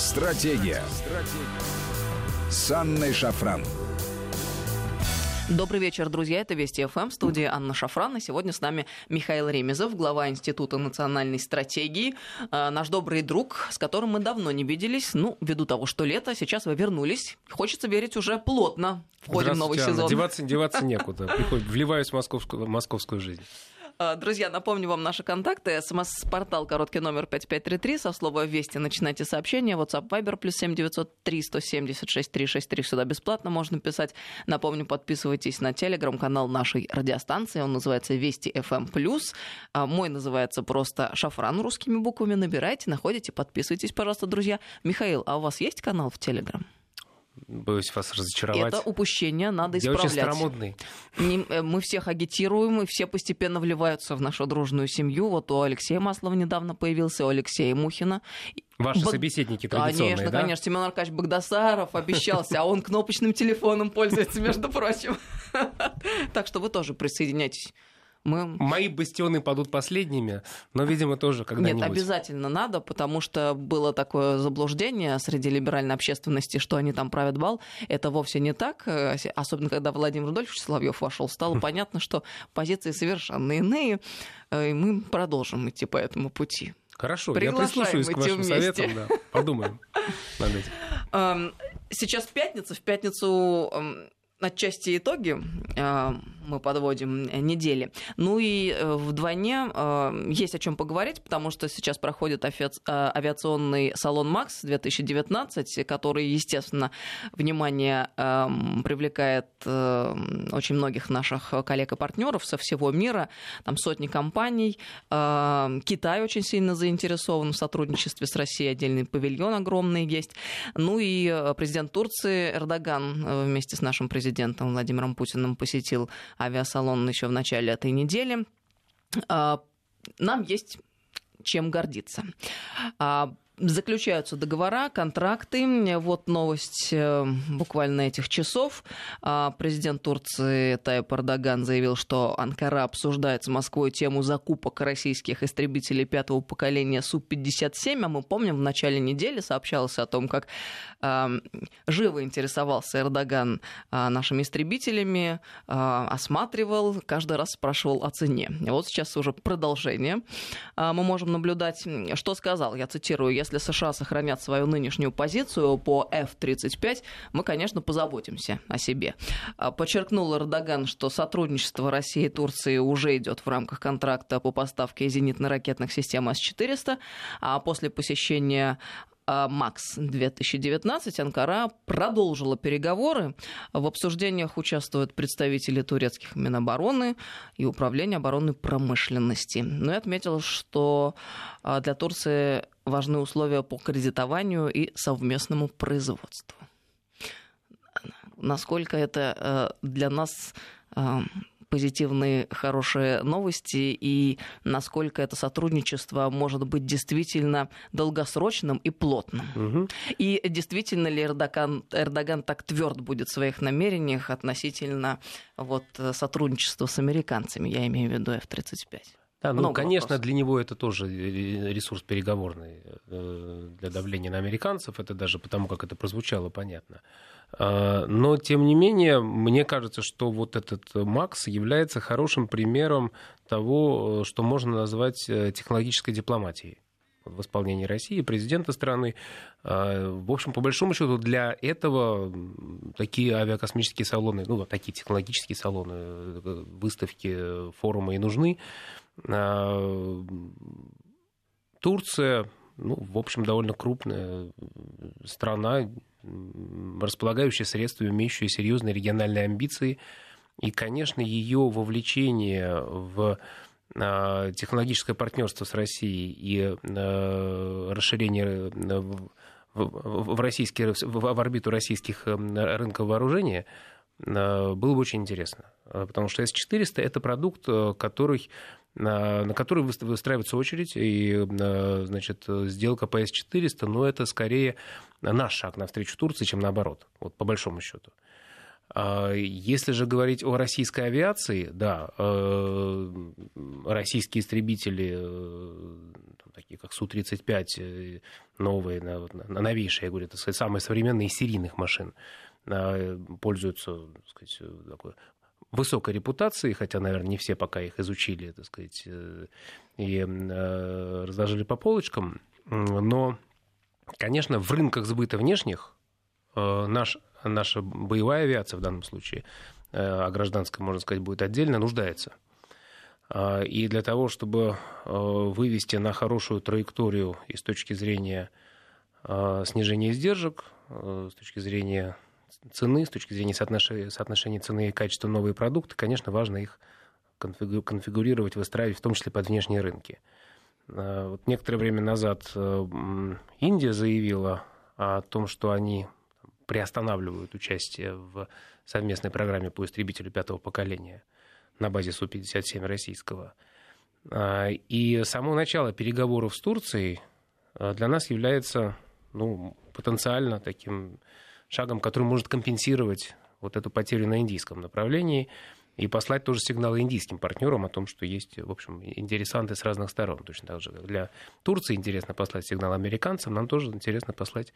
Стратегия. Стратегия. С Анной Шафран. Добрый вечер, друзья. Это Вести ФМ, в студии Анна Шафран. И сегодня с нами Михаил Ремезов, глава Института национальной стратегии, э, наш добрый друг, с которым мы давно не виделись. Ну, ввиду того, что лето, сейчас вы вернулись. Хочется верить уже плотно. Входим в новый сезон. Деваться, деваться некуда. Приходит, вливаюсь в московскую, в московскую жизнь. А, друзья, напомню вам наши контакты. СМС-портал короткий номер 5533. Со слова «Вести» начинайте сообщение. WhatsApp Viber плюс 7903 176 363. Сюда бесплатно можно писать. Напомню, подписывайтесь на телеграм-канал нашей радиостанции. Он называется «Вести FM+.» а Мой называется просто «Шафран» русскими буквами. Набирайте, находите, подписывайтесь, пожалуйста, друзья. Михаил, а у вас есть канал в Телеграм? Боюсь вас разочаровать. Это упущение, надо исправлять. Я очень старомодный. Э, мы всех агитируем, и все постепенно вливаются в нашу дружную семью. Вот у Алексея Маслова недавно появился, у Алексея Мухина. Ваши Бог... собеседники традиционные, Конечно, да? конечно. Семен Аркадьевич Богдасаров обещался, а он кнопочным телефоном пользуется, между прочим. Так что вы тоже присоединяйтесь мы... Мои бастионы падут последними, но, видимо, тоже когда-нибудь. Нет, обязательно надо, потому что было такое заблуждение среди либеральной общественности, что они там правят бал. Это вовсе не так. Особенно, когда Владимир Рудольфович Соловьев вошел, стало хм. понятно, что позиции совершенно иные, э, и мы продолжим идти по этому пути. Хорошо, я прислушаюсь к вашим вместе. советам, да. подумаем над этим. Эм, сейчас пятница, в пятницу эм, отчасти итоги э, мы подводим недели. Ну и э, вдвойне э, есть о чем поговорить, потому что сейчас проходит авиационный салон МАКС 2019, который, естественно, внимание привлекает очень многих наших коллег и партнеров со всего мира. Там сотни компаний. Китай очень сильно заинтересован в сотрудничестве с Россией. Отдельный павильон огромный есть. Ну и президент Турции Эрдоган вместе с нашим президентом Владимиром Путиным посетил авиасалон еще в начале этой недели. А, нам есть чем гордиться. А, заключаются договора, контракты. Вот новость э, буквально этих часов. А, президент Турции Тайп Эрдоган заявил, что Анкара обсуждает с Москвой тему закупок российских истребителей пятого поколения Су-57. А мы помним, в начале недели сообщалось о том, как живо интересовался Эрдоган а, нашими истребителями, а, осматривал, каждый раз спрашивал о цене. Вот сейчас уже продолжение. Мы можем наблюдать, что сказал, я цитирую, если США сохранят свою нынешнюю позицию по F-35, мы, конечно, позаботимся о себе. А, подчеркнул Эрдоган, что сотрудничество России и Турции уже идет в рамках контракта по поставке зенитно-ракетных систем С-400, а после посещения а, МАКС 2019 Анкара продолжила переговоры. В обсуждениях участвуют представители турецких Минобороны и Управления оборонной промышленности. Но ну я отметил, что а, для Турции важны условия по кредитованию и совместному производству. Насколько это э, для нас э, позитивные, хорошие новости и насколько это сотрудничество может быть действительно долгосрочным и плотным. Угу. И действительно ли Эрдоган, Эрдоган так тверд будет в своих намерениях относительно вот, сотрудничества с американцами, я имею в виду F-35? Да, ну, Много конечно, вопросов. для него это тоже ресурс переговорный э, для давления на американцев. Это даже потому, как это прозвучало, понятно. А, но, тем не менее, мне кажется, что вот этот Макс является хорошим примером того, что можно назвать э, технологической дипломатией в исполнении России, президента страны. А, в общем, по большому счету, для этого такие авиакосмические салоны, ну, такие технологические салоны, э, выставки, форумы и нужны. А, Турция, ну, в общем, довольно крупная страна, располагающая средствами, имеющая серьезные региональные амбиции. И, конечно, ее вовлечение в а, технологическое партнерство с Россией и расширение в, российские, в орбиту российских рынков вооружения было бы очень интересно. Потому что С-400 это продукт, который на который выстраивается очередь, и значит, сделка по С-400, но это скорее наш шаг навстречу Турции, чем наоборот, вот по большому счету. А, если же говорить о российской авиации, да, э, российские истребители, э, такие как Су-35, э, новые, новейшие, я говорю, это самые современные серийных машин, пользуются так сказать, такой высокой репутацией, хотя, наверное, не все пока их изучили, так сказать, и разложили по полочкам, но, конечно, в рынках сбыта внешних наш наша боевая авиация в данном случае, э, а гражданская, можно сказать, будет отдельно, нуждается. И для того, чтобы э, вывести на хорошую траекторию и с точки зрения э, снижения издержек, с точки зрения цены, с точки зрения соотношения, соотношения цены и качества новые продукты, конечно, важно их конфигурировать, выстраивать, в том числе под внешние рынки. Вот некоторое время назад Индия заявила о том, что они приостанавливают участие в совместной программе по истребителю пятого поколения на базе Су-57 российского. А, и само начало переговоров с Турцией для нас является ну, потенциально таким шагом, который может компенсировать вот эту потерю на индийском направлении и послать тоже сигналы индийским партнерам о том, что есть, в общем, интересанты с разных сторон. Точно так же для Турции интересно послать сигнал американцам, нам тоже интересно послать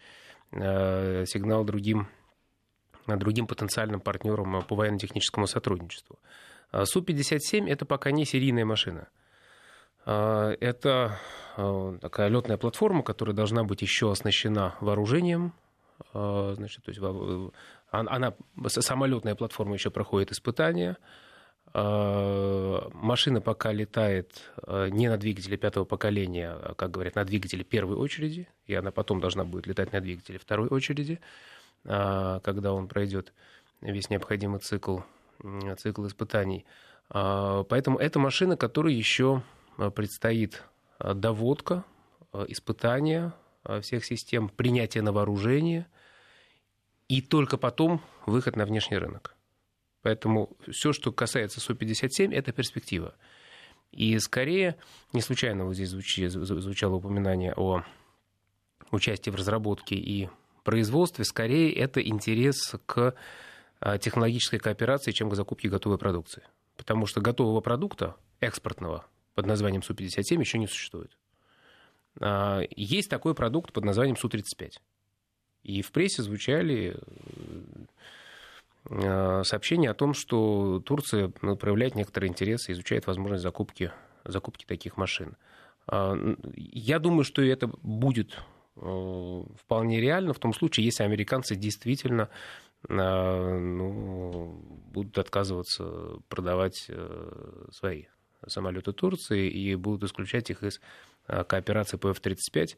э, сигнал другим, другим потенциальным партнерам по военно-техническому сотрудничеству. А Су-57 это пока не серийная машина. Это э, такая летная платформа, которая должна быть еще оснащена вооружением, значит, то есть она, самолетная платформа еще проходит испытания. А, машина пока летает а, не на двигателе пятого поколения, а, как говорят, на двигателе первой очереди, и она потом должна будет летать на двигателе второй очереди, когда он пройдет весь необходимый цикл, цикл испытаний. Поэтому это машина, которой еще предстоит доводка, испытания всех систем, принятие на вооружение – и только потом выход на внешний рынок. Поэтому все, что касается Су-57, это перспектива. И скорее, не случайно вот здесь звучало упоминание о участии в разработке и производстве, скорее это интерес к а, технологической кооперации, чем к закупке готовой продукции. Потому что готового продукта, экспортного, под названием Су-57 еще не существует. А, есть такой продукт под названием Су-35. И в прессе звучали э, сообщения о том, что Турция ну, проявляет некоторый интерес и изучает возможность закупки, закупки таких машин. А, я думаю, что это будет э, вполне реально в том случае, если американцы действительно э, ну, будут отказываться продавать свои самолеты Турции и будут исключать их из кооперации по F-35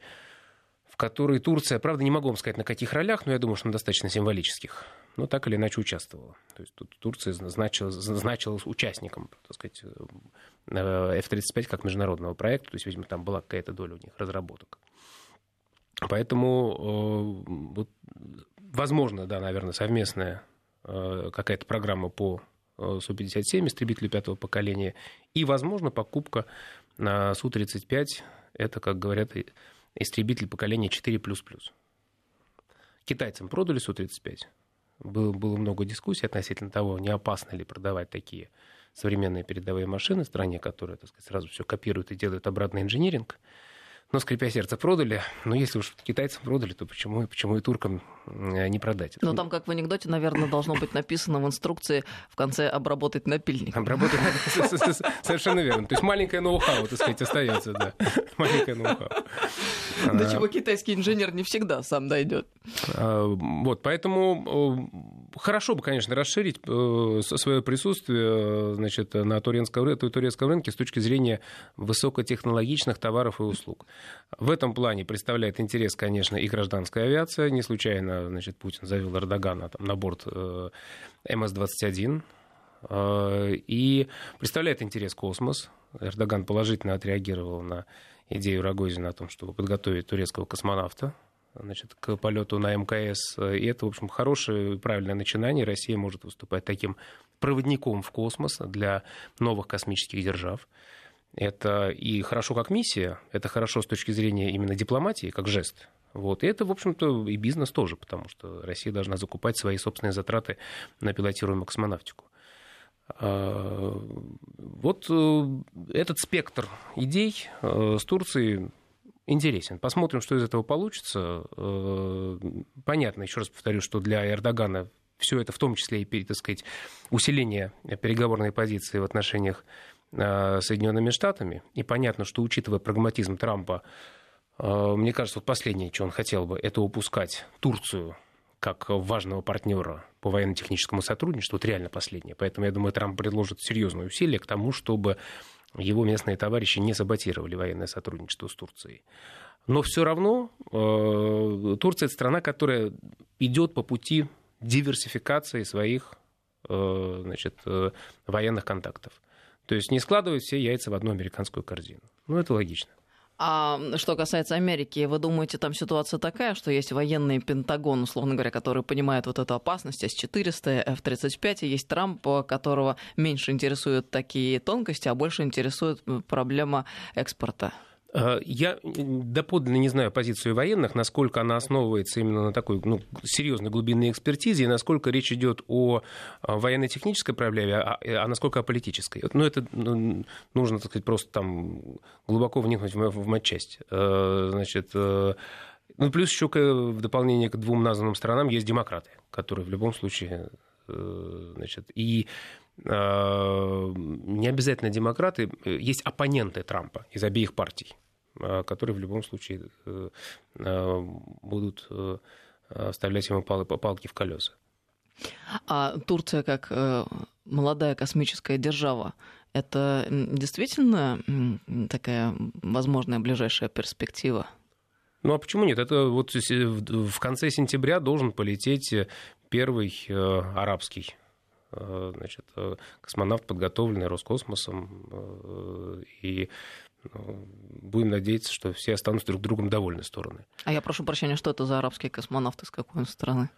в которой Турция, правда, не могу вам сказать, на каких ролях, но я думаю, что на достаточно символических, но так или иначе участвовала. То есть тут Турция значилась, значилась участником, так сказать, э, F-35 как международного проекта, то есть, видимо, там была какая-то доля у них разработок. Поэтому, э, вот, возможно, да, наверное, совместная э, какая-то программа по Су-57, истребителю пятого поколения, и, возможно, покупка на Су-35, это, как говорят, истребитель поколения 4++. Китайцам продали Су-35. Было, было много дискуссий относительно того, не опасно ли продавать такие современные передовые машины стране, которая так сказать, сразу все копирует и делает обратный инжиниринг но, скрипя сердце, продали. Но если уж китайцам продали, то почему, почему и туркам э, не продать? Ну, там, как в анекдоте, наверное, должно быть написано в инструкции в конце «обработать напильник». Обработать, совершенно верно. То есть маленькое ноу-хау, так сказать, остается, да. Маленькое ноу-хау. До а. чего китайский инженер не всегда сам дойдет. А, вот, поэтому хорошо бы, конечно, расширить э, свое присутствие значит, на турецком, турецком рынке с точки зрения высокотехнологичных товаров и услуг. В этом плане представляет интерес, конечно, и гражданская авиация. Не случайно значит, Путин завел Эрдогана там, на борт э, МС-21. Э, и представляет интерес космос. Эрдоган положительно отреагировал на идею Рогозина о том, чтобы подготовить турецкого космонавта значит, к полету на МКС. И это, в общем, хорошее и правильное начинание. Россия может выступать таким проводником в космос для новых космических держав. Это и хорошо как миссия, это хорошо с точки зрения именно дипломатии, как жест. Вот. И это, в общем-то, и бизнес тоже, потому что Россия должна закупать свои собственные затраты на пилотируемую космонавтику. А, вот э, этот спектр идей э, с Турцией интересен. Посмотрим, что из этого получится. Э, понятно, еще раз повторю, что для Эрдогана все это в том числе и, так сказать, усиление переговорной позиции в отношениях с Соединенными Штатами. И понятно, что учитывая прагматизм Трампа, мне кажется, вот последнее, что он хотел бы, это упускать Турцию как важного партнера по военно-техническому сотрудничеству, это реально последнее. Поэтому, я думаю, Трамп предложит серьезные усилия к тому, чтобы его местные товарищи не саботировали военное сотрудничество с Турцией. Но все равно э, Турция это страна, которая идет по пути диверсификации своих э, значит, э, военных контактов. То есть не складывать все яйца в одну американскую корзину. Ну, это логично. А что касается Америки, вы думаете, там ситуация такая, что есть военный Пентагон, условно говоря, который понимает вот эту опасность, С-400, F-35, и есть Трамп, которого меньше интересуют такие тонкости, а больше интересует проблема экспорта? Э, я доподлинно не знаю позицию военных, насколько она основывается именно на такой ну, серьезной глубинной экспертизе, и насколько речь идет о военно-технической проблеме, а, а насколько о политической. Ну, это ну, нужно, так сказать, просто там глубоко вникнуть в, в матчасть. Э, значит, э, ну, плюс еще в дополнение к двум названным странам есть демократы, которые в любом случае значит, и не обязательно демократы, есть оппоненты Трампа из обеих партий. Которые в любом случае э, будут э, вставлять ему палки в колеса. А Турция как э, молодая космическая держава, это действительно такая возможная ближайшая перспектива? Ну а почему нет? Это вот в конце сентября должен полететь первый арабский значит, космонавт, подготовленный Роскосмосом. И ну, будем надеяться, что все останутся друг другом довольны стороны. А я прошу прощения, что это за арабские космонавты, с какой он страны?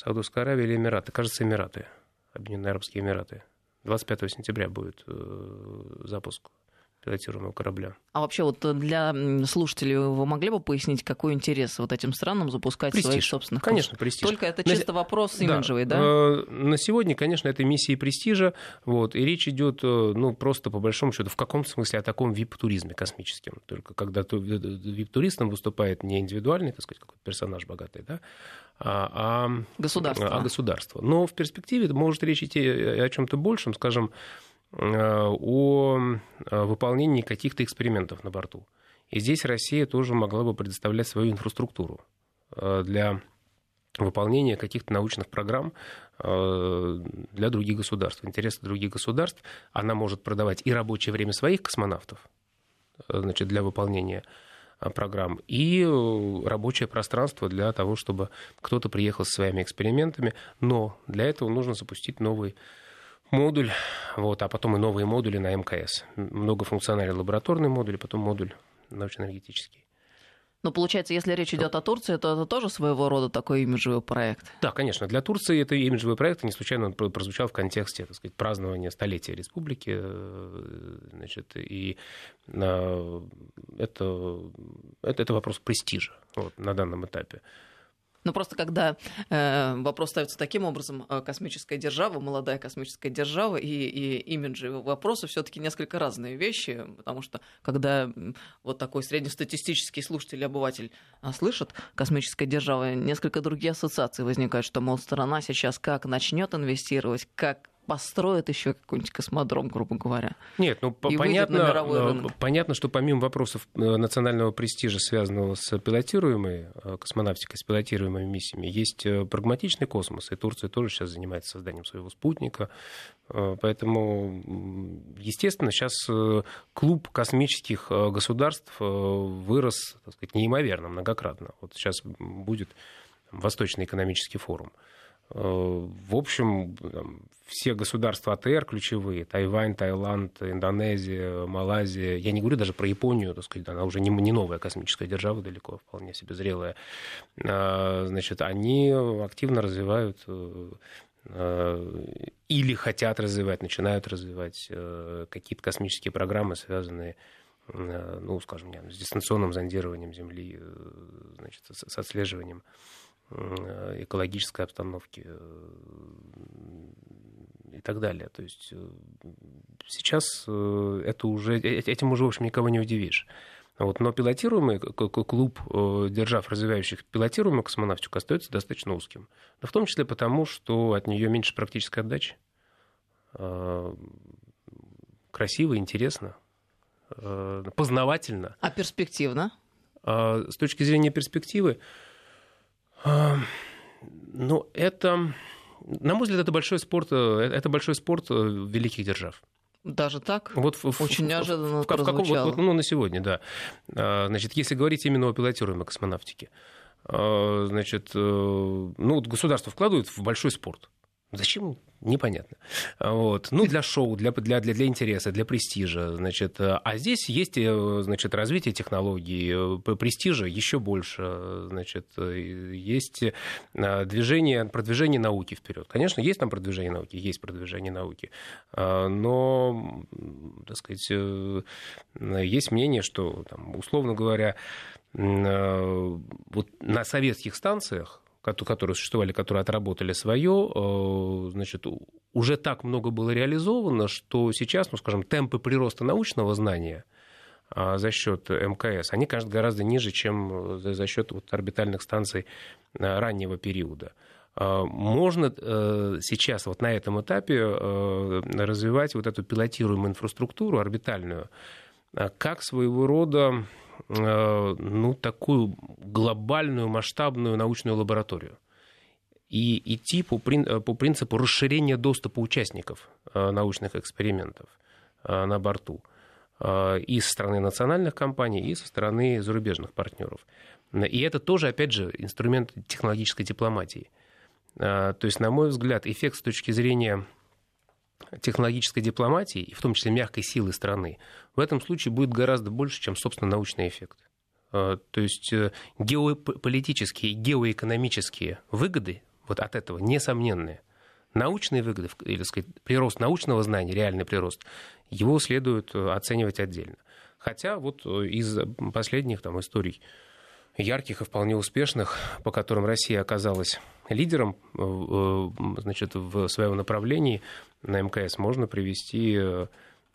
Саудовская Аравия или Эмираты? Кажется, Эмираты. Объединенные Арабские Эмираты. 25 сентября будет э, запуск пилотируемого корабля. А вообще вот для слушателей вы могли бы пояснить, какой интерес вот этим странам запускать престиж. своих собственных Конечно, престиж. Только это чисто на... вопрос имиджевый, да? да? На сегодня, конечно, это миссия престижа, вот, и речь идет, э, ну, просто по большому счету, в каком смысле о таком вип-туризме космическом. Только когда вип-туристом выступает не индивидуальный, так сказать, какой-то персонаж богатый, да, а, а государство. А государство. Но в перспективе может речь идти о чем-то большем, скажем, Э, о э, выполнении каких-то экспериментов на борту. И здесь Россия тоже могла бы предоставлять свою инфраструктуру э, для выполнения каких-то научных программ для других государств, интересы других государств. Она может продавать и рабочее время своих космонавтов значит, для выполнения программ, и рабочее пространство для того, чтобы кто-то приехал со своими экспериментами. Но для этого нужно запустить новый модуль, вот, а потом и новые модули на МКС. Многофункциональный лабораторный модуль, потом модуль научно-энергетический. Но получается, если речь идет о Турции, то это тоже своего рода такой имиджевый проект. Да, конечно. Для Турции это имиджевый проект, и не случайно он прозвучал в контексте, так сказать, празднования столетия республики. Э, значит, и это, это, это вопрос престижа вот, на данном этапе. Ну, просто когда э, вопрос ставится таким образом, э, космическая держава, молодая космическая держава и, и имиджи вопросы все таки несколько разные вещи, потому что когда вот такой среднестатистический слушатель, обыватель э, слышит космическая держава, несколько другие ассоциации возникают, что, мол, страна сейчас как начнет инвестировать, как построят еще какой-нибудь космодром, грубо говоря. Нет, ну и понятно, э, понятно, что помимо вопросов э, национального престижа, связанного с пилотируемой э, космонавтикой, с пилотируемыми миссиями, есть прагматичный космос, и Турция тоже сейчас занимается созданием своего спутника. Поэтому, естественно, сейчас клуб космических государств вырос, так сказать, неимоверно, многократно. Вот сейчас будет Восточный экономический форум. В общем, все государства АТР ключевые, Тайвань, Таиланд, Индонезия, Малайзия, я не говорю даже про Японию, так сказать, она уже не, не новая космическая держава далеко, вполне себе зрелая, а, значит, они активно развивают э, э, или хотят развивать, начинают развивать какие-то космические программы, связанные ну, скажем, с дистанционным зондированием Земли, значит, с отслеживанием экологической обстановки и так далее. То есть сейчас это уже, этим уже, в общем, никого не удивишь. Вот, но пилотируемый клуб держав, развивающих пилотируемую космонавтику, остается достаточно узким. Но в том числе потому, что от нее меньше практической отдачи. Красиво, интересно, познавательно. А перспективно? С точки зрения перспективы, ну, это, на мой взгляд, это большой спорт, это большой спорт великих держав. Даже так? Вот в, Очень в, неожиданно в, в, в, каком, вот, ну, на сегодня, да. А, значит, если говорить именно о пилотируемой космонавтике, а, значит, э, ну, государство вкладывает в большой спорт. Зачем? Непонятно. Вот. Ну, для шоу, для, для, для, для интереса, для престижа. Значит. А здесь есть э, значит, развитие технологий, э, престижа еще больше. Значит. Есть э, движение, продвижение науки вперед. Конечно, есть там продвижение науки, есть продвижение науки. Но, так сказать, есть мнение, что, там, условно говоря, вот на советских станциях которые существовали, которые отработали свое, э, значит, уже так много было реализовано, что сейчас, ну, скажем, темпы прироста научного знания а, за счет МКС, они, конечно, гораздо ниже, чем э, за счет вот орбитальных станций э, раннего периода. А, можно сейчас вот на этом этапе развивать вот эту пилотируемую инфраструктуру орбитальную как своего рода ну, такую глобальную, масштабную научную лабораторию и идти по, по принципу расширения доступа участников э, научных экспериментов э, на борту и со стороны национальных компаний, и со стороны зарубежных партнеров. И это тоже, опять же, инструмент технологической дипломатии. То есть, на мой взгляд, эффект с точки зрения технологической дипломатии, и в том числе мягкой силы страны, в этом случае будет гораздо больше, чем, собственно, научный эффект. А, то есть э, геополитические геоэкономические выгоды вот от этого несомненные. Научные выгоды, или сказать, прирост научного знания, реальный прирост, его следует э, оценивать отдельно. Хотя вот э, из последних там, историй ярких и вполне успешных, по которым Россия оказалась лидером значит, в своем направлении, на МКС можно привести э,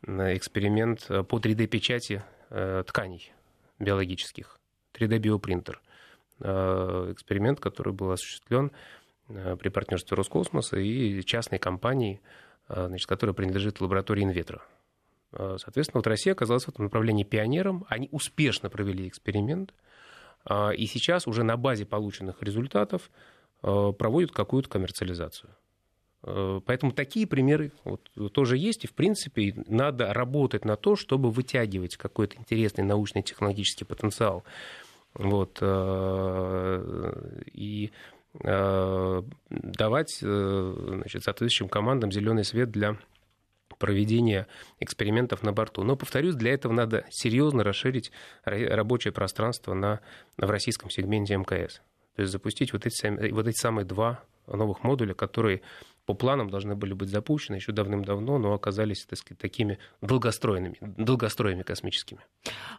эксперимент э, по 3D-печати э, тканей биологических, 3D-биопринтер. Эксперимент, который был осуществлен при партнерстве Роскосмоса и частной компании, значит, которая принадлежит лаборатории Инветро. Соответственно, вот Россия оказалась в этом направлении пионером. Они успешно провели эксперимент. И сейчас уже на базе полученных результатов проводят какую-то коммерциализацию. Э, поэтому такие примеры вот, тоже есть, и, в принципе, надо работать на то, чтобы вытягивать какой-то интересный научный технологический потенциал. Вот, э, и э, давать значит, соответствующим командам зеленый свет для проведения экспериментов на борту. Но, повторюсь, для этого надо серьезно расширить рабочее пространство на, в российском сегменте МКС. То есть запустить вот эти, вот эти самые два новых модуля, которые по планам должны были быть запущены еще давным-давно, но оказались так сказать, такими долгостроенными, долгостроями космическими.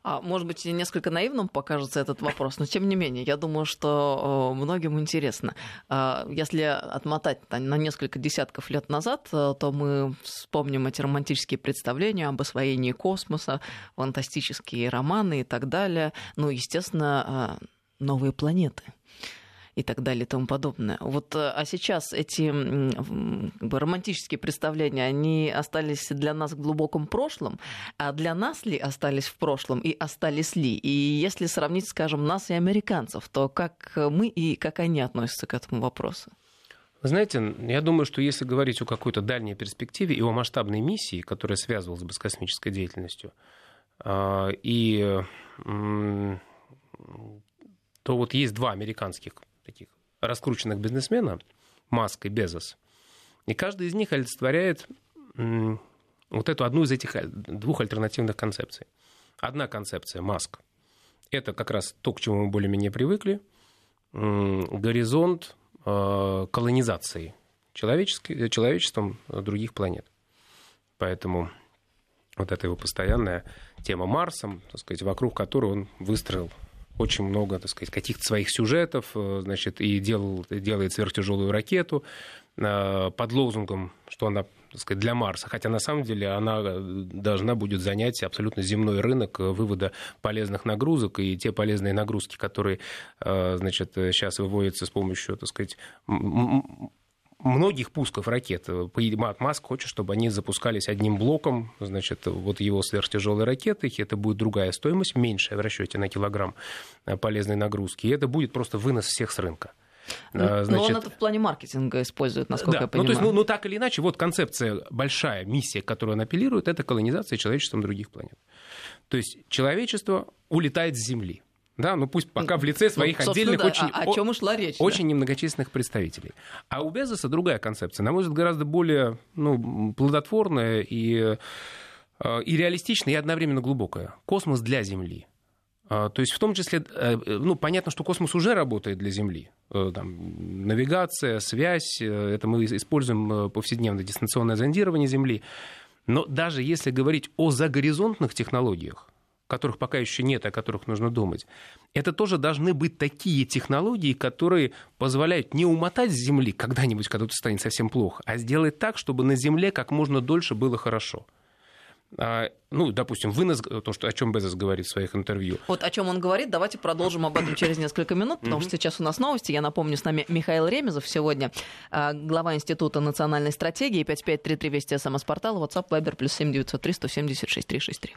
А, может быть, несколько наивным покажется этот вопрос, но тем не менее, я думаю, что многим интересно. А, если отмотать на несколько десятков лет назад, э, то мы вспомним эти романтические представления об освоении космоса, фантастические романы и так далее. Ну, естественно, новые планеты и так далее и тому подобное. Вот, э, а сейчас эти как бы, романтические представления, они остались для нас в глубоком прошлом, а для нас ли остались в прошлом и остались ли? И если сравнить, скажем, нас и американцев, то как мы и как они относятся к этому вопросу? Вы знаете, я думаю, что если говорить о какой-то дальней перспективе и о масштабной миссии, которая связывалась бы с космической деятельностью, а, и то вот есть два американских таких раскрученных бизнесмена, Маск и Безос, и каждый из них олицетворяет вот эту одну из этих двух альтернативных концепций. Одна концепция, Маск, это как раз то, к чему мы более-менее привыкли, горизонт э, колонизации человечеством других планет. Поэтому Вот это его постоянная тема Марсом, так сказать, вокруг которой он выстроил очень много, так сказать, каких-то своих сюжетов, э, значит, и делал, делает сверхтяжелую ракету э, под лозунгом, что она так сказать, для Марса, хотя на самом деле она э, должна будет занять абсолютно земной рынок вывода полезных нагрузок, и те полезные нагрузки, которые значит, сейчас выводятся с помощью так сказать, многих пусков ракет. Маск хочет, чтобы они запускались одним блоком, значит, вот его сверхтяжелой ракеты, это будет другая стоимость, меньшая в расчете на килограмм э, полезной нагрузки, и это будет просто вынос всех с рынка. Значит, Но он это в плане маркетинга использует, насколько да, я понимаю. Ну, то есть, ну, ну, так или иначе, вот концепция, большая миссия, которую он апеллирует, это колонизация человечеством других планет. То есть человечество улетает с Земли. Да, ну пусть пока в лице своих ну, отдельных да. очень, о, о чем ушла речь, очень да? немногочисленных представителей. А у Безоса другая концепция, на мой взгляд, гораздо более ну, плодотворная и, э, и реалистичная, и одновременно глубокая. Космос для Земли. А, то есть в том числе, э, ну, понятно, что космос уже работает для Земли. Э, там, навигация, связь, это мы используем повседневно дистанционное зондирование Земли. Но даже если говорить о загоризонтных технологиях, которых пока еще нет, о которых нужно думать, это тоже должны быть такие технологии, которые позволяют не умотать с Земли когда-нибудь, когда тут станет совсем плохо, а сделать так, чтобы на Земле как можно дольше было хорошо. А, ну, допустим, вынос, то, что, о чем Безос говорит в своих интервью. Вот о чем он говорит, давайте продолжим об этом через несколько минут, потому что сейчас у нас новости. Я напомню, с нами Михаил Ремезов сегодня, а, глава Института национальной стратегии, 5533 Вести СМС-портал, WhatsApp, Viber, плюс 7903 176 363.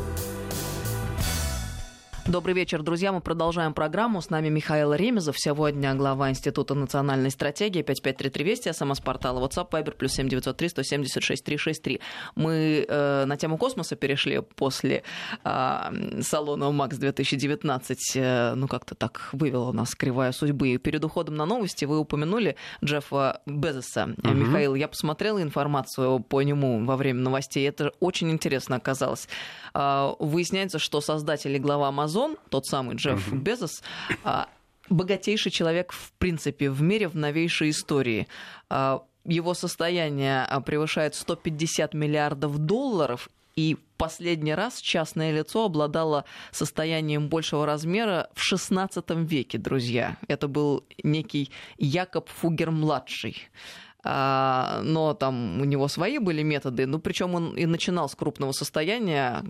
Добрый вечер, друзья. Мы продолжаем программу. С нами Михаил Ремезов. Сегодня глава Института национальной стратегии. 5533 Вести, СМС-портала WhatsApp, Viber, плюс 7903 176 363. Мы э, на тему космоса перешли после э, салона МАКС 2019. Э, ну, как-то так вывела нас кривая судьбы. И перед уходом на новости вы упомянули Джеффа Безоса. Угу. Михаил, я посмотрела информацию по нему во время новостей. Это очень интересно оказалось. Э, выясняется, что создатель и глава Amazon тот самый Джефф uh-huh. Безос, а, богатейший человек в принципе в мире в новейшей истории. А, его состояние а, превышает 150 миллиардов долларов, и последний раз частное лицо обладало состоянием большего размера в XVI веке, друзья. Это был некий Якоб Фугер-младший но там у него свои были методы, ну, причем он и начинал с крупного состояния,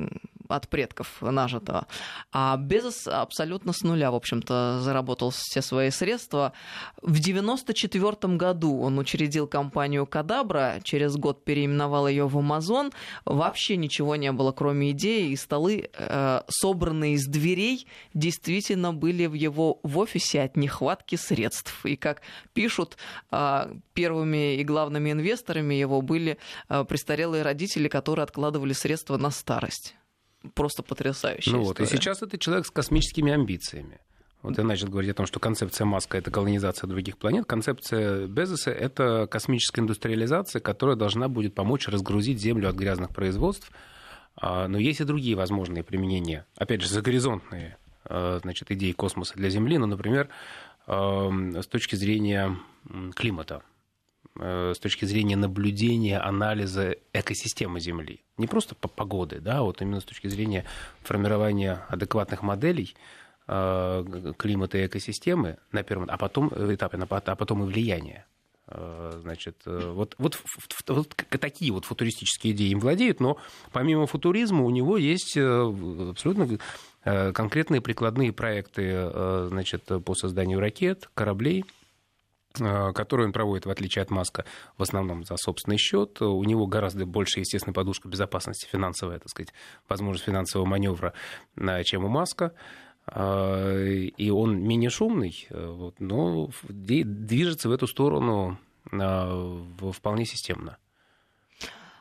от предков нажитого. А Безос абсолютно с нуля, в общем-то, заработал все свои средства. В 1994 году он учредил компанию Кадабра, через год переименовал ее в Амазон. Вообще ничего не было, кроме идеи, и столы, э, собранные из дверей, действительно были в его в офисе от нехватки средств. И как пишут, э, первыми и главными инвесторами его были э, престарелые родители, которые откладывали средства на старость просто потрясающая Ну вот, и сейчас это человек с космическими амбициями. Вот я начал говорить о том, что концепция Маска – это колонизация других планет. Концепция Безоса – это космическая индустриализация, которая должна будет помочь разгрузить Землю от грязных производств. А, но есть и другие возможные применения. Опять же, загоризонтные а, значит, идеи космоса для Земли. Ну, например, с точки зрения климата. Э, с точки зрения наблюдения, анализа экосистемы Земли. Не просто по погоды, да, вот именно с точки зрения формирования адекватных моделей э, климата и экосистемы на первом, а потом этапе, а потом и влияния. Э, значит, вот, вот, вот такие вот футуристические идеи им владеют, но помимо футуризма у него есть абсолютно конкретные прикладные проекты значит, по созданию ракет, кораблей, Э, который он проводит, в отличие от Маска, в основном за собственный счет. У него гораздо больше, естественно, подушка безопасности финансовая, так сказать, возможность финансового маневра, э, чем у Маска. Э, и он менее шумный, но движется в эту сторону вполне системно.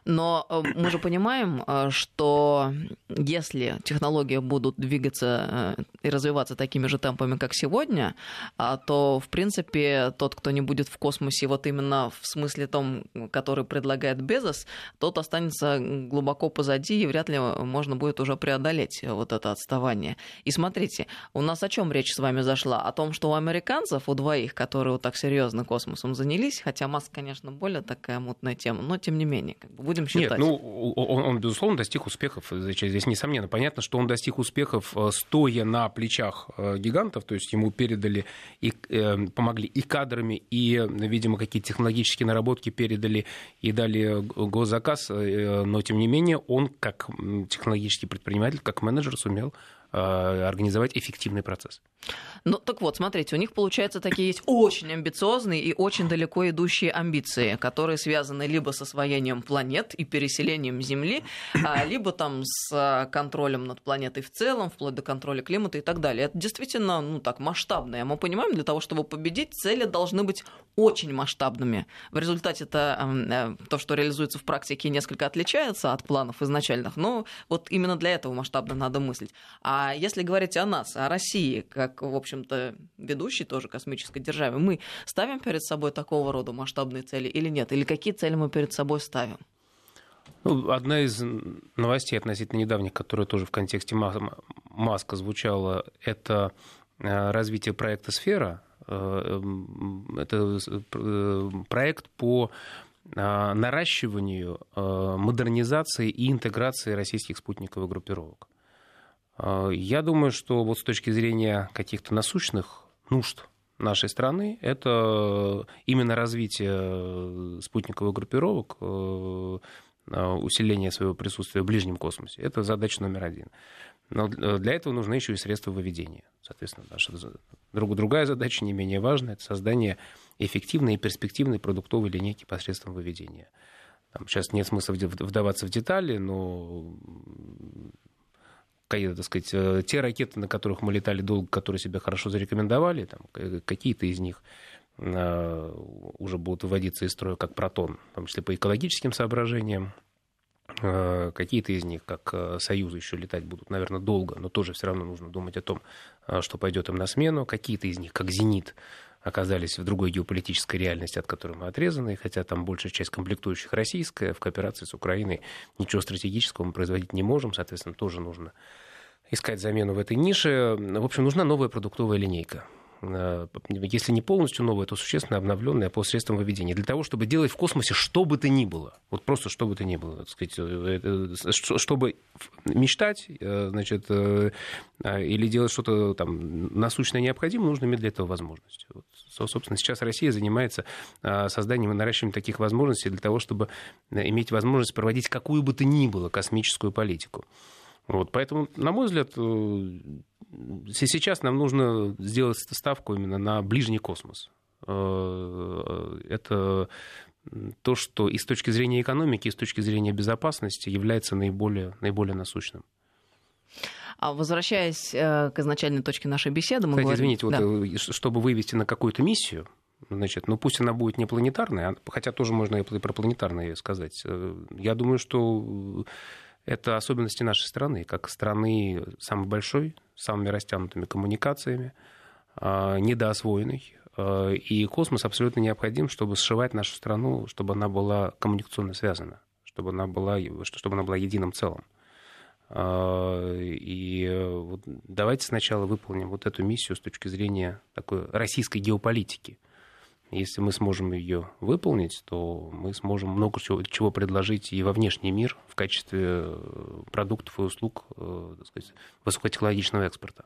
Но э, мы же понимаем, э, что если технологии будут двигаться э, и развиваться такими же темпами, как сегодня, а, то, в принципе, тот, кто не будет в космосе, вот именно в смысле том, который предлагает Безос, тот останется глубоко позади, и вряд ли можно будет уже преодолеть вот это отставание. И смотрите, у нас о чем речь с вами зашла? О том, что у американцев, у двоих, которые вот так серьезно космосом занялись, хотя Маск, конечно, более такая мутная тема, но тем не менее, как бы будем считать. Нет, ну, он, он, безусловно, достиг успехов. Здесь, несомненно, понятно, что он достиг успехов, э, стоя на плечах э, гигантов, то есть ему передали и э, помогли и кадрами, и, видимо, какие-то технологические наработки передали и дали госзаказ, но, тем не менее, он, как технологический предприниматель, как менеджер, сумел Э, организовать эффективный процесс. Ну, так вот, смотрите, у них, получается, такие есть очень амбициозные и очень далеко идущие амбиции, которые связаны либо с освоением планет и переселением Земли, а, либо там с а, контролем над планетой в целом, вплоть до контроля климата и так далее. Это действительно, ну, так, масштабное. Мы понимаем, для того, чтобы победить, цели должны быть очень масштабными. В результате это э, то, что реализуется в практике, несколько отличается от планов изначальных, но вот именно для этого масштабно надо мыслить. А а если говорить о нас, о России, как, в общем-то, ведущей тоже космической державе, мы ставим перед собой такого рода масштабные цели или нет? Или какие цели мы перед собой ставим? Ну, одна из новостей относительно недавних, которая тоже в контексте Маска звучала, это э, развитие проекта «Сфера». Э, это э, проект по наращиванию, модернизации и интеграции российских спутниковых группировок. А, я думаю, что вот с точки зрения каких-то насущных нужд нашей страны, это именно развитие спутниковых группировок, э, а, усиление своего присутствия в ближнем космосе. Это задача номер один. Но для этого нужны еще и средства выведения. Соответственно, наша другая задача, не менее важная, это создание эффективной и перспективной продуктовой линейки посредством выведения. Там сейчас нет смысла вдаваться в детали, но так сказать, э, те ракеты, на которых мы летали долго, которые себя хорошо зарекомендовали, там, какие-то из них э, уже будут выводиться из строя как протон, в том числе по экологическим соображениям. Э, какие-то из них, как Союзы, еще летать будут, наверное, долго, но тоже все равно нужно думать о том, что пойдет им на смену. Какие-то из них, как «Зенит», оказались в другой геополитической реальности, от которой мы отрезаны, хотя там большая часть комплектующих российская, в кооперации с Украиной ничего стратегического мы производить не можем, соответственно, тоже нужно искать замену в этой нише. В общем, нужна новая продуктовая линейка. Э, если не полностью новая, то существенно обновленная по средствам выведения. Для того, чтобы делать в космосе что бы то ни было. Вот просто что бы то ни было. Так сказать, э, э, чтобы мечтать, значит, или делать что-то там насущное необходимо, нужно иметь для этого возможность. Вот, собственно, сейчас Россия занимается созданием и наращиванием таких возможностей для того, чтобы иметь возможность проводить какую бы то ни было космическую политику. Вот, поэтому, на мой взгляд, э, сейчас нам нужно сделать ставку именно на ближний космос. Э, это то, что и с точки зрения экономики, и с точки зрения безопасности является наиболее, наиболее насущным. А возвращаясь э, к изначальной точке нашей беседы, мы Кстати, говорим... извините, да. вот, чтобы вывести на какую-то миссию, значит, ну пусть она будет не планетарная, а, хотя тоже можно и про планетарные сказать. Я думаю, что это особенности нашей страны, как страны самой большой, самыми растянутыми коммуникациями, а, недоосвоенной. А, и космос абсолютно необходим, чтобы сшивать нашу страну, чтобы она была коммуникационно связана, чтобы она была, чтобы она была единым целым. А, и давайте сначала выполним вот эту миссию с точки зрения такой российской геополитики – если мы сможем ее выполнить, то мы сможем много чего, предложить и во внешний мир в качестве э, продуктов и услуг э, так сказать, высокотехнологичного экспорта.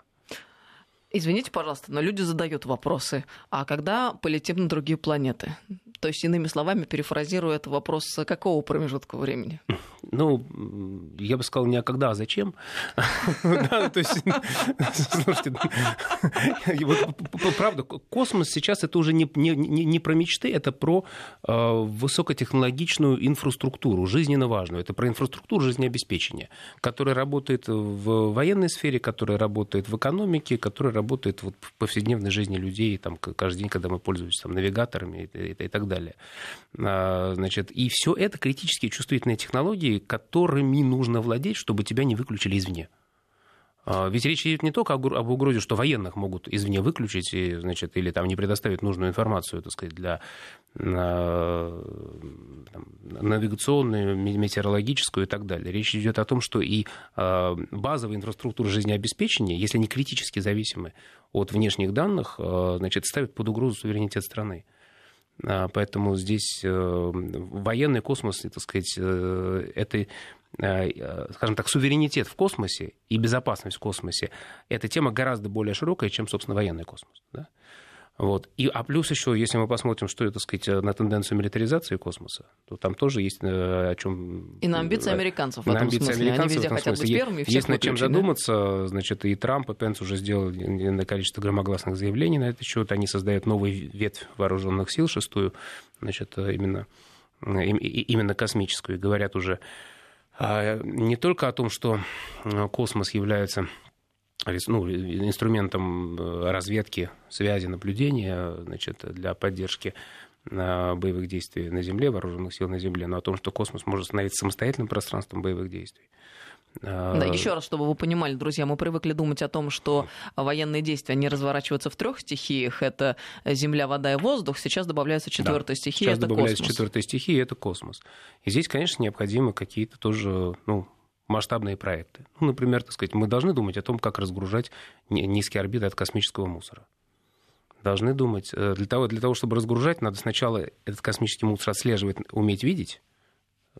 Извините, пожалуйста, но люди задают вопросы. А когда полетим на другие планеты? То есть, иными словами, перефразируя это вопрос какого промежутка времени? Ну, я бы сказал не а когда, а зачем. То есть, слушайте, правда, космос сейчас это уже не про мечты, это про э, высокотехнологичную инфраструктуру, жизненно важную. Это про инфраструктуру жизнеобеспечения, которая работает в военной сфере, которая работает в экономике, которая работает в повседневной жизни людей, там, каждый день, когда мы пользуемся там, навигаторами и так далее далее. Значит, и все это критически чувствительные технологии, которыми нужно владеть, чтобы тебя не выключили извне. А, ведь речь идет не только об угрозе, что военных могут извне выключить и, значит, или там не предоставить нужную информацию, так сказать, для там, навигационную, метеорологическую и так далее. Речь идет о том, что и а, базовая инфраструктура жизнеобеспечения, если они критически зависимы от внешних данных, а, значит, ставят под угрозу суверенитет страны. Поэтому здесь э, военный космос, так сказать, э, это Э, э, скажем так, суверенитет в космосе и безопасность в космосе, эта тема гораздо более широкая, чем, собственно, военный космос. Да? Вот. И, а плюс еще, если мы посмотрим, что это, сказать, на тенденцию милитаризации космоса, то там тоже есть э, о чем... И на амбиции американцев в этом амбиции смысле. Американцев Они везде хотят смысле. быть первыми, Есть, есть над чем задуматься. Значит, и Трамп, и Пенс уже сделали на количество громогласных заявлений на этот счет. Они создают новый ветвь вооруженных сил, шестую, значит, именно, именно космическую. И говорят уже а, не только о том, что э, космос является ну, инструментом э, разведки, связи, наблюдения значит, для поддержки э, боевых действий на Земле, вооруженных сил на Земле, но о том, что космос может становиться самостоятельным пространством боевых действий. Да, а, еще раз, чтобы вы понимали, друзья, мы привыкли думать о том, что военные действия, они разворачиваются в трех стихиях. Это земля, вода и воздух. Сейчас добавляется четвертая да, стихия, сейчас это добавляется космос. четвертая стихия, это космос. И здесь, конечно, необходимы какие-то тоже, ну, масштабные проекты. Ну, например, так сказать, мы должны думать о том, как разгружать низкие орбиты от космического мусора. Должны думать. Э, для того, для того, чтобы разгружать, надо сначала этот космический мусор отслеживать, уметь видеть,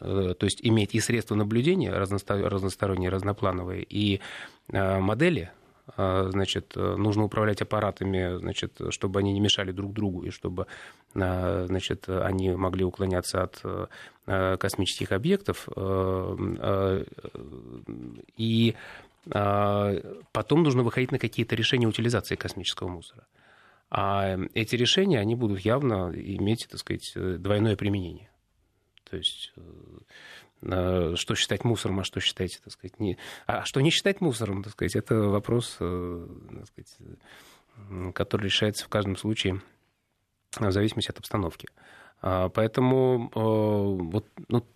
Э, то есть иметь и средства наблюдения разносторонние, разноплановые, и э, модели, значит, нужно управлять аппаратами, значит, чтобы они не мешали друг другу и чтобы значит, они могли уклоняться от космических объектов. И потом нужно выходить на какие-то решения утилизации космического мусора. А эти решения, они будут явно иметь, так сказать, двойное применение. То есть э, что считать мусором, а что считать, так сказать, не... А что не считать мусором, так сказать, это вопрос, э, так сказать, который решается в каждом случае в зависимости от обстановки. А, поэтому э, вот, ну,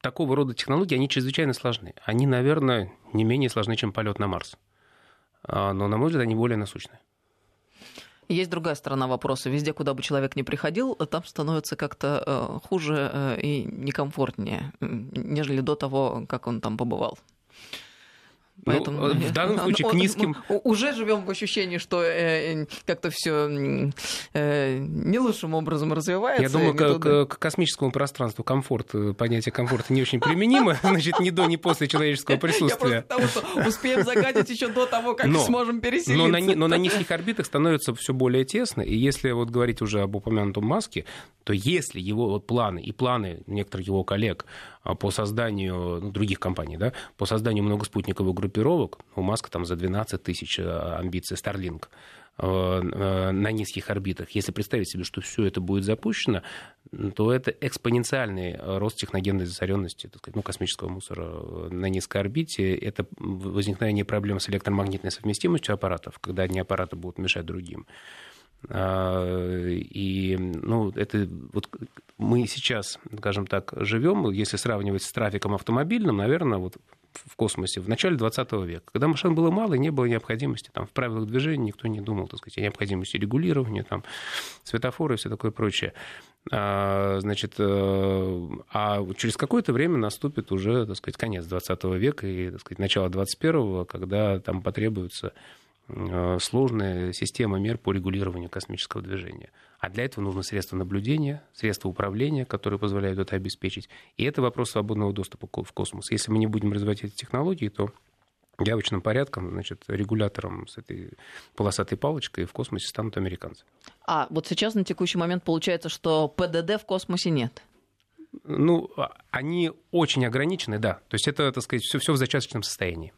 такого рода технологии, они чрезвычайно сложны. Они, наверное, не менее сложны, чем полет на Марс. А, но, на мой взгляд, они более насущные. Есть другая сторона вопроса. Везде, куда бы человек ни приходил, там становится как-то э, хуже э, и некомфортнее, нежели до того, как он там побывал. Ну, Поэтому ну, в данном случае к низким... Мы уже живем в ощущении, что э, э как-то все э, не лучшим образом развивается. Я думаю, к, к, к космическому пространству комфорт, э, понятие комфорта не очень применимо, значит, ни до, ни после человеческого присутствия. Я просто того, что успеем загадить еще до того, как но, сможем переселиться. Но на, но на низких орбитах становится все более тесно, и если вот говорить уже об упомянутом Маске, то если его вот планы и планы некоторых его коллег по созданию ну, других компаний, да, по созданию многоспутниковых группировок, у Маска там за 12 тысяч а, амбиций Starlink, а, на низких орбитах. Если представить себе, что все это будет запущено, то это экспоненциальный рост техногенной засоренности, так сказать, ну, космического мусора на низкой орбите. Это возникновение проблем с электромагнитной совместимостью аппаратов, когда одни аппараты будут мешать другим. И ну, это вот мы сейчас, скажем так, живем, если сравнивать с трафиком автомобильным, наверное, вот в космосе в начале 20 века, когда машин было мало и не было необходимости, там, в правилах движения никто не думал, так сказать, о необходимости регулирования, там, светофоры и все такое прочее. А, значит, э, а через какое-то время наступит уже, так сказать, конец 20 века и, так сказать, начало 21 когда там потребуется Э, сложная система мер по регулированию космического движения. А для этого нужны средства наблюдения, средства управления, которые позволяют это обеспечить. И это вопрос свободного доступа в космос. Если мы не будем развивать эти технологии, то явочным порядком, значит, регулятором с этой полосатой палочкой в космосе станут американцы. А вот сейчас на текущий момент получается, что ПДД в космосе нет? Ну, а, они очень ограничены, да. То есть это, так сказать, все, все в зачаточном состоянии.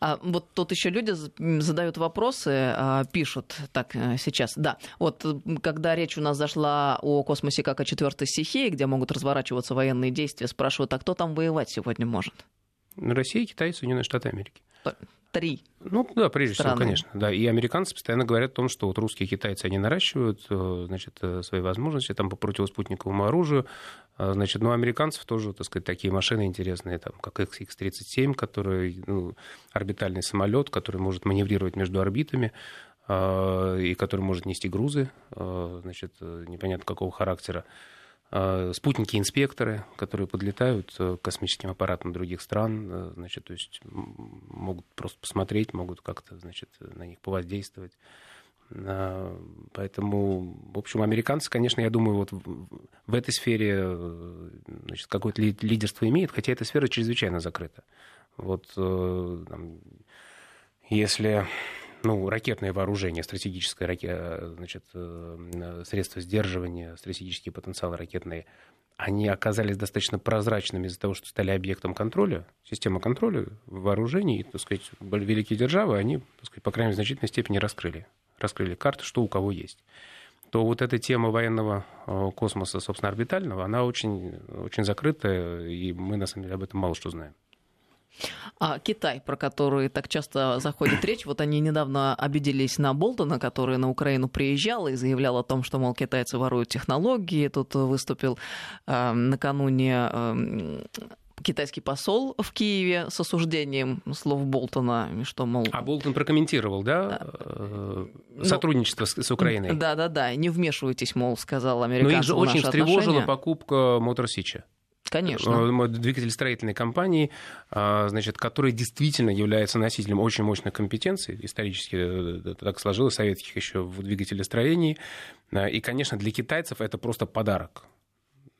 А, вот тут еще люди задают вопросы, а, пишут так э, сейчас. Да, вот когда речь у нас зашла о космосе как о четвертой стихии, где могут разворачиваться военные действия, спрашивают, а кто там воевать сегодня может? Россия, Китай, Соединенные Штаты Америки. Три. Ну да, прежде страны. всего, конечно. Да. И американцы постоянно говорят о том, что вот русские и китайцы, они наращивают э, значит, э, свои возможности там, по противоспутниковому оружию. А, значит, но у американцев тоже, так сказать, такие машины интересные, там, как X-37, который ну, орбитальный самолет, который может маневрировать между орбитами а, и который может нести грузы, а, значит, непонятно какого характера. А, спутники-инспекторы, которые подлетают э, к космическим аппаратам других стран, э, значит, то есть могут просто посмотреть, могут как-то, значит, на них повоздействовать. А, поэтому, в общем, американцы, конечно, я думаю, вот в этой сфере э, значит, какое-то лидерство имеют, хотя эта сфера чрезвычайно закрыта. Вот там, если ну, ракетное вооружение, стратегическое раке... значит, э, средства сдерживания, стратегические потенциалы ракетные, они оказались достаточно прозрачными из-за того, что стали объектом контроля, система контроля вооружений, так сказать, великие державы, они, так сказать, по крайней мере, в значительной степени раскрыли. Раскрыли карты, что у кого есть то вот эта тема военного э, космоса, собственно, орбитального, она очень, очень закрытая, и мы, на самом деле, об этом мало что знаем. А Китай, про который так часто заходит речь, вот они недавно обиделись на Болтона, который на Украину приезжал и заявлял о том, что, мол, китайцы воруют технологии. Тут выступил э, накануне э, китайский посол в Киеве с осуждением слов Болтона, что, мол... А Болтон прокомментировал, да, э, ну, сотрудничество ну, с Украиной? Да-да-да, не вмешивайтесь, мол, сказал американцам Но их же очень встревожила покупка Мотор Сича. Конечно. Э, двигатель строительной компании, а, значит, который действительно является носителем очень мощных компетенций, исторически э, так сложилось, советских еще в двигателестроении. Э, и, конечно, для китайцев это просто подарок.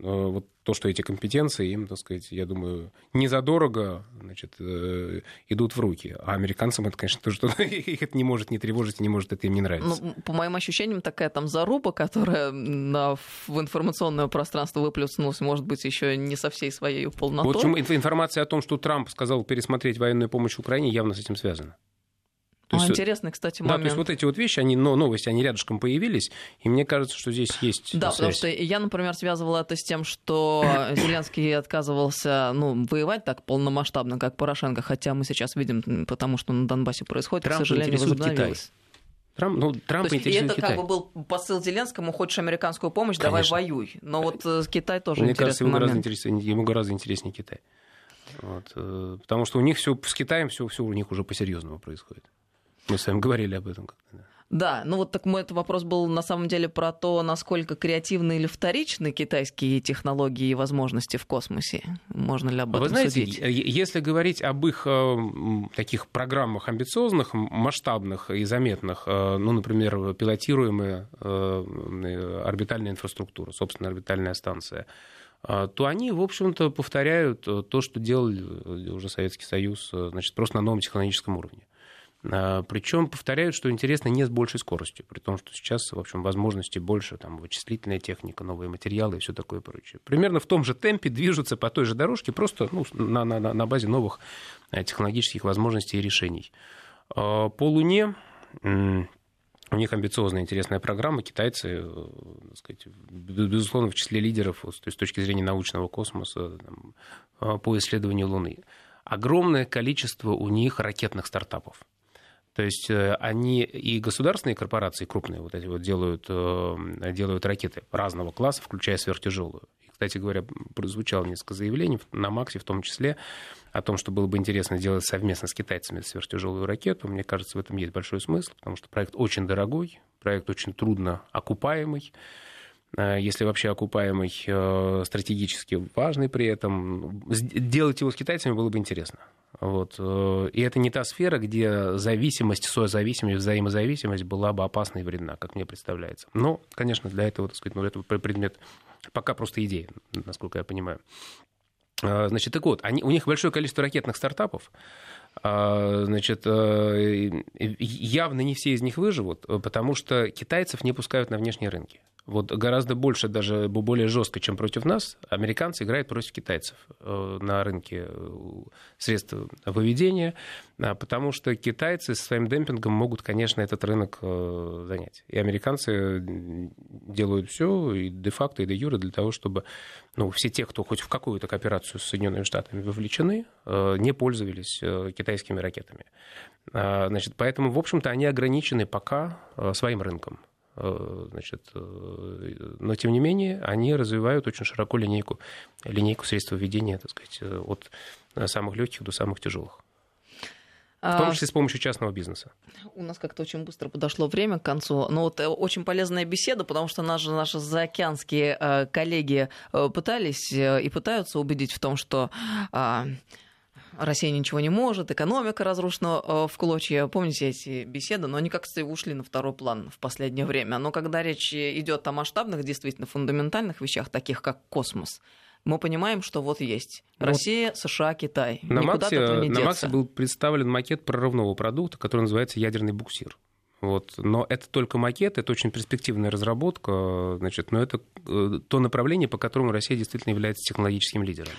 Э, вот то, что эти компетенции им, так сказать, я думаю, не задорого значит, э, идут в руки. А американцам это, конечно, то, что их это не может не тревожить, не может это им не нравиться. Ну, по моим ощущениям, такая там заруба, которая на, в информационное пространство выплеснулась, может быть, еще не со всей своей полнотой. Вот почему информация о том, что Трамп сказал пересмотреть военную помощь Украине, явно с этим связана. То есть, интересный, кстати, момент. Да, то есть вот эти вот вещи, они, но новости, они рядышком появились, и мне кажется, что здесь есть Да, связь. потому что я, например, связывала это с тем, что Зеленский отказывался ну, воевать так полномасштабно, как Порошенко, хотя мы сейчас видим, потому что на Донбассе происходит, Трамп к сожалению, возобновилось. Китай. Трамп, ну, Трамп То есть, и это Китай. как бы был посыл Зеленскому, хочешь американскую помощь, Конечно. давай воюй. Но вот э, Китай тоже Мне интересный кажется, ему момент. гораздо, ему гораздо интереснее Китай. Вот, э, потому что у них все с Китаем все, все у них уже по-серьезному происходит. Мы с вами говорили об этом. Да. ну вот так мой этот вопрос был на самом деле про то, насколько креативны или вторичны китайские технологии и возможности в космосе. Можно ли об этом Вы знаете, судить? если говорить об их э, таких программах амбициозных, масштабных и заметных, э, ну, например, пилотируемая э, орбитальная инфраструктура, собственно, орбитальная станция, то они, в общем-то, повторяют то, что делал уже Советский Союз, значит, просто на новом технологическом уровне. А, Причем повторяют, что интересно не с большей скоростью, при том, что сейчас, в общем, возможностей больше, там, вычислительная техника, новые материалы и все такое прочее. Примерно в том же темпе движутся по той же дорожке, просто ну, на, на, на базе новых э, технологических возможностей и решений. А, по Луне у них амбициозная, интересная программа. Китайцы, э, так сказать, безусловно, в числе лидеров то есть, с точки зрения научного космоса там, а, по исследованию Луны. Огромное количество у них ракетных стартапов. То есть э, они и государственные корпорации крупные вот эти вот делают, э, делают ракеты разного класса, включая сверхтяжелую. И, кстати говоря, прозвучало несколько заявлений на Максе в том числе о том, что было бы интересно сделать совместно с китайцами сверхтяжелую ракету. Мне кажется, в этом есть большой смысл, потому что проект очень дорогой, проект очень трудно окупаемый э, если вообще окупаемый, стратегически важный при этом. Делать его с китайцами было бы интересно. Вот. Э, и это не та сфера, где зависимость, созависимость, взаимозависимость была бы опасна и вредна, как мне представляется. Но, конечно, для этого, так сказать, ну, это предмет пока просто идея, насколько я понимаю. Э, значит, так вот, они, у них большое количество ракетных стартапов. Э, значит, явно не все из них выживут, потому что китайцев не пускают на внешние рынки. Вот гораздо больше, даже более жестко, чем против нас, американцы играют против китайцев э, на рынке э, средств выведения, а, потому что китайцы со своим демпингом могут, конечно, этот рынок э, занять. И американцы делают все и де-факто, и де-юре для того, чтобы ну, все те, кто хоть в какую-то кооперацию с Соединенными Штатами вовлечены, не пользовались китайскими ракетами. А, значит, поэтому, в общем-то, они ограничены пока своим рынком. Э, значит, э, но тем не менее они развивают очень широко линейку, линейку средств ведения, так сказать, э, от самых легких до самых тяжелых. В том а, числе с помощью частного бизнеса. У нас как-то очень быстро подошло время к концу. Но вот очень полезная беседа, потому что наши, наши заокеанские коллеги пытались и пытаются убедить в том, что а, Россия ничего не может, экономика разрушена э, в клочья. Помните эти беседы? Но они как-то ушли на второй план в последнее время. Но когда речь идет о масштабных, действительно фундаментальных вещах, таких как космос, мы понимаем, что вот есть Россия, США, Китай. На Никуда Максе, не на Максе был представлен макет прорывного продукта, который называется ядерный буксир. Вот. Но это только макет, это очень перспективная разработка, значит, но это э, то направление, по которому Россия действительно является технологическим лидером.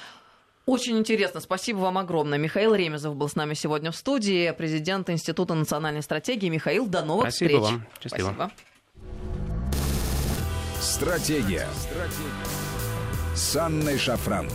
Очень интересно. Спасибо вам огромное. Михаил Ремезов был с нами сегодня в студии, президент Института национальной стратегии. Михаил, до новых Спасибо встреч. Вам. Счастливо. Спасибо. Стратегия. Стратегия. С Анной Шафран.